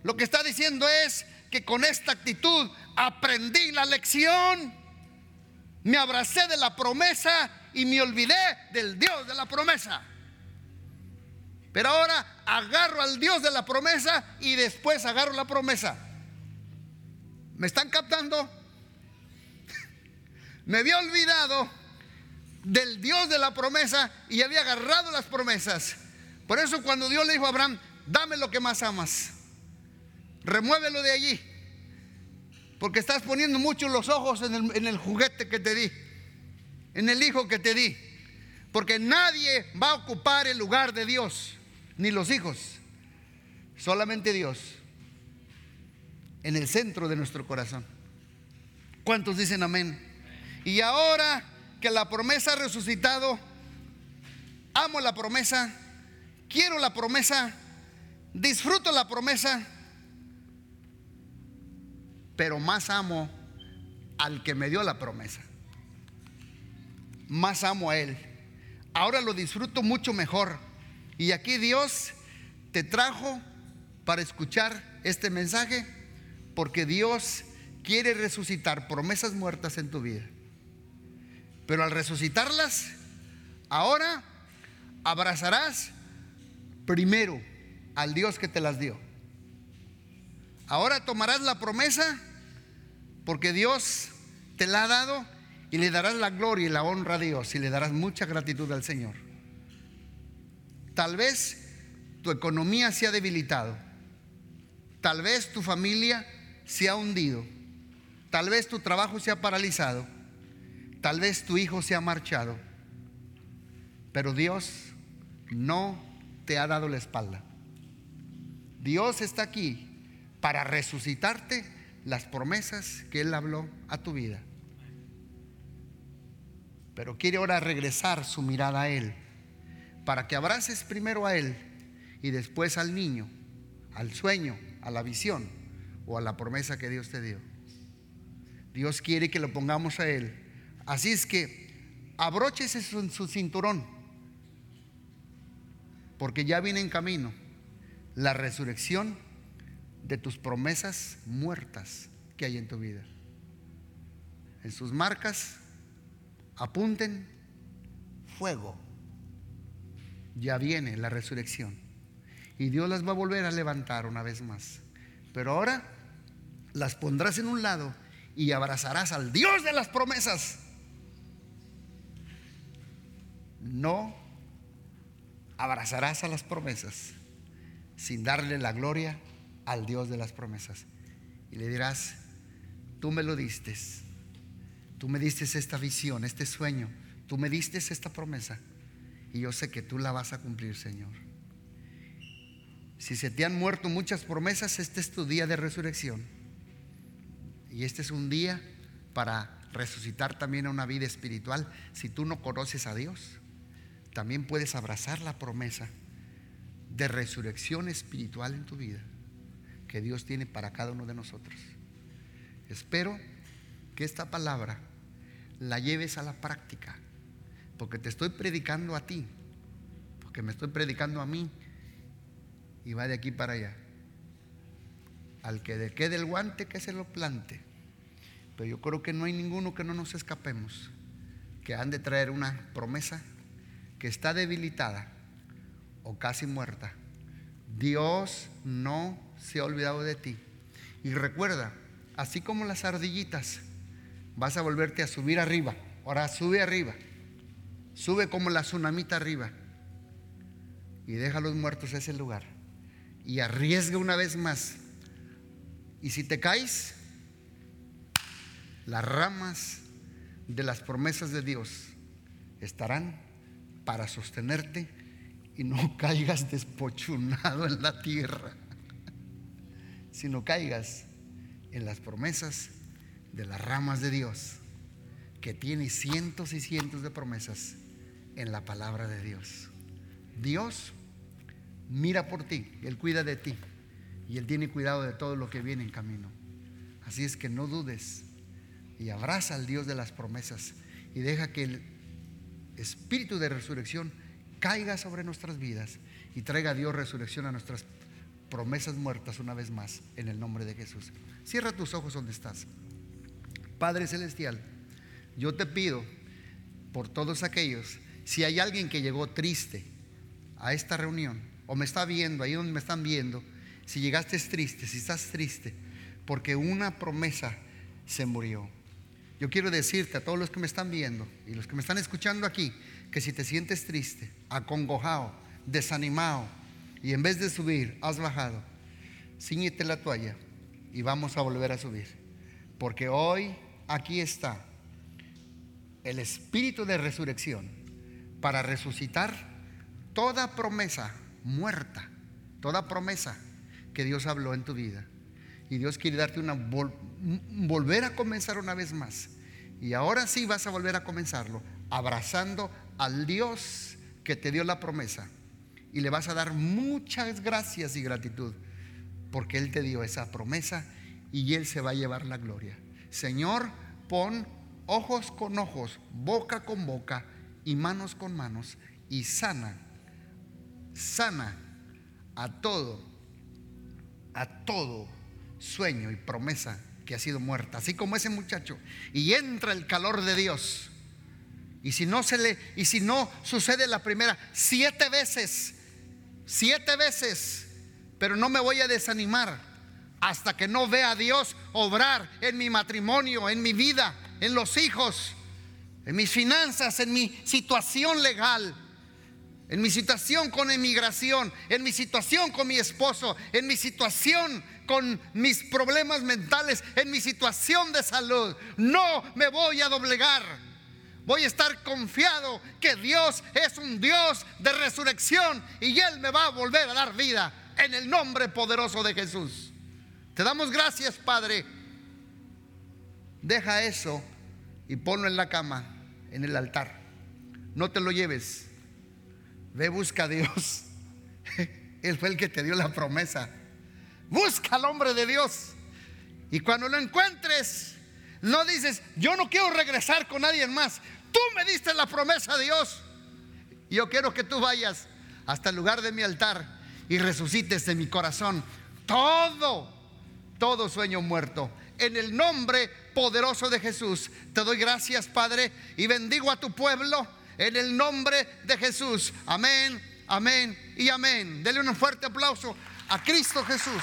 Lo que está diciendo es que con esta actitud aprendí la lección. Me abracé de la promesa y me olvidé del Dios de la promesa. Pero ahora agarro al Dios de la promesa y después agarro la promesa. ¿Me están captando? <laughs> Me había olvidado del Dios de la promesa y había agarrado las promesas. Por eso cuando Dios le dijo a Abraham, dame lo que más amas, remuévelo de allí, porque estás poniendo mucho los ojos en el, en el juguete que te di, en el hijo que te di, porque nadie va a ocupar el lugar de Dios ni los hijos, solamente Dios en el centro de nuestro corazón. ¿Cuántos dicen amén? Y ahora que la promesa ha resucitado, amo la promesa, quiero la promesa, disfruto la promesa, pero más amo al que me dio la promesa. Más amo a Él. Ahora lo disfruto mucho mejor y aquí Dios te trajo para escuchar este mensaje porque Dios quiere resucitar promesas muertas en tu vida. Pero al resucitarlas, ahora abrazarás primero al Dios que te las dio. Ahora tomarás la promesa porque Dios te la ha dado y le darás la gloria y la honra a Dios y le darás mucha gratitud al Señor. Tal vez tu economía se ha debilitado. Tal vez tu familia se ha hundido. Tal vez tu trabajo se ha paralizado. Tal vez tu hijo se ha marchado. Pero Dios no te ha dado la espalda. Dios está aquí para resucitarte las promesas que Él habló a tu vida. Pero quiere ahora regresar su mirada a Él para que abraces primero a Él y después al niño, al sueño, a la visión o a la promesa que Dios te dio. Dios quiere que lo pongamos a Él. Así es que abróchese su, su cinturón, porque ya viene en camino la resurrección de tus promesas muertas que hay en tu vida. En sus marcas apunten fuego ya viene la resurrección. Y Dios las va a volver a levantar una vez más. Pero ahora las pondrás en un lado y abrazarás al Dios de las promesas. No abrazarás a las promesas sin darle la gloria al Dios de las promesas. Y le dirás, tú me lo diste, tú me diste esta visión, este sueño, tú me diste esta promesa. Y yo sé que tú la vas a cumplir, Señor. Si se te han muerto muchas promesas, este es tu día de resurrección. Y este es un día para resucitar también a una vida espiritual. Si tú no conoces a Dios, también puedes abrazar la promesa de resurrección espiritual en tu vida que Dios tiene para cada uno de nosotros. Espero que esta palabra la lleves a la práctica porque te estoy predicando a ti, porque me estoy predicando a mí. y va de aquí para allá. Al que le quede el guante, que se lo plante. Pero yo creo que no hay ninguno que no nos escapemos, que han de traer una promesa que está debilitada o casi muerta. Dios no se ha olvidado de ti. Y recuerda, así como las ardillitas, vas a volverte a subir arriba. Ahora sube arriba. Sube como la tsunamita arriba. Y deja a los muertos ese lugar. Y arriesga una vez más. Y si te caes, las ramas de las promesas de Dios estarán para sostenerte y no <laughs> caigas despochunado en la tierra, sino caigas en las promesas de las ramas de Dios, que tiene cientos y cientos de promesas en la palabra de Dios. Dios mira por ti, Él cuida de ti y Él tiene cuidado de todo lo que viene en camino. Así es que no dudes y abraza al Dios de las promesas y deja que el espíritu de resurrección caiga sobre nuestras vidas y traiga a Dios resurrección a nuestras promesas muertas una vez más en el nombre de Jesús. Cierra tus ojos donde estás. Padre Celestial, yo te pido por todos aquellos, si hay alguien que llegó triste a esta reunión o me está viendo, ahí donde me están viendo, si llegaste triste, si estás triste, porque una promesa se murió yo quiero decirte a todos los que me están viendo y los que me están escuchando aquí, que si te sientes triste, acongojado, desanimado, y en vez de subir, has bajado, ciñete la toalla y vamos a volver a subir. Porque hoy aquí está el espíritu de resurrección para resucitar toda promesa muerta, toda promesa que Dios habló en tu vida. Y Dios quiere darte una volver a comenzar una vez más. Y ahora sí vas a volver a comenzarlo, abrazando al Dios que te dio la promesa. Y le vas a dar muchas gracias y gratitud, porque Él te dio esa promesa y Él se va a llevar la gloria. Señor, pon ojos con ojos, boca con boca y manos con manos y sana, sana a todo, a todo sueño y promesa que ha sido muerta, así como ese muchacho, y entra el calor de Dios. Y si no se le y si no sucede la primera siete veces, siete veces, pero no me voy a desanimar hasta que no vea a Dios obrar en mi matrimonio, en mi vida, en los hijos, en mis finanzas, en mi situación legal en mi situación con emigración, en mi situación con mi esposo, en mi situación con mis problemas mentales, en mi situación de salud. No me voy a doblegar. Voy a estar confiado que Dios es un Dios de resurrección y Él me va a volver a dar vida en el nombre poderoso de Jesús. Te damos gracias, Padre. Deja eso y ponlo en la cama, en el altar. No te lo lleves Ve, busca a Dios. <laughs> Él fue el que te dio la promesa. Busca al hombre de Dios. Y cuando lo encuentres, no dices, yo no quiero regresar con nadie más. Tú me diste la promesa a Dios. Yo quiero que tú vayas hasta el lugar de mi altar y resucites de mi corazón todo, todo sueño muerto. En el nombre poderoso de Jesús, te doy gracias, Padre, y bendigo a tu pueblo en el nombre de Jesús. Amén, amén y amén. Dele un fuerte aplauso a Cristo Jesús.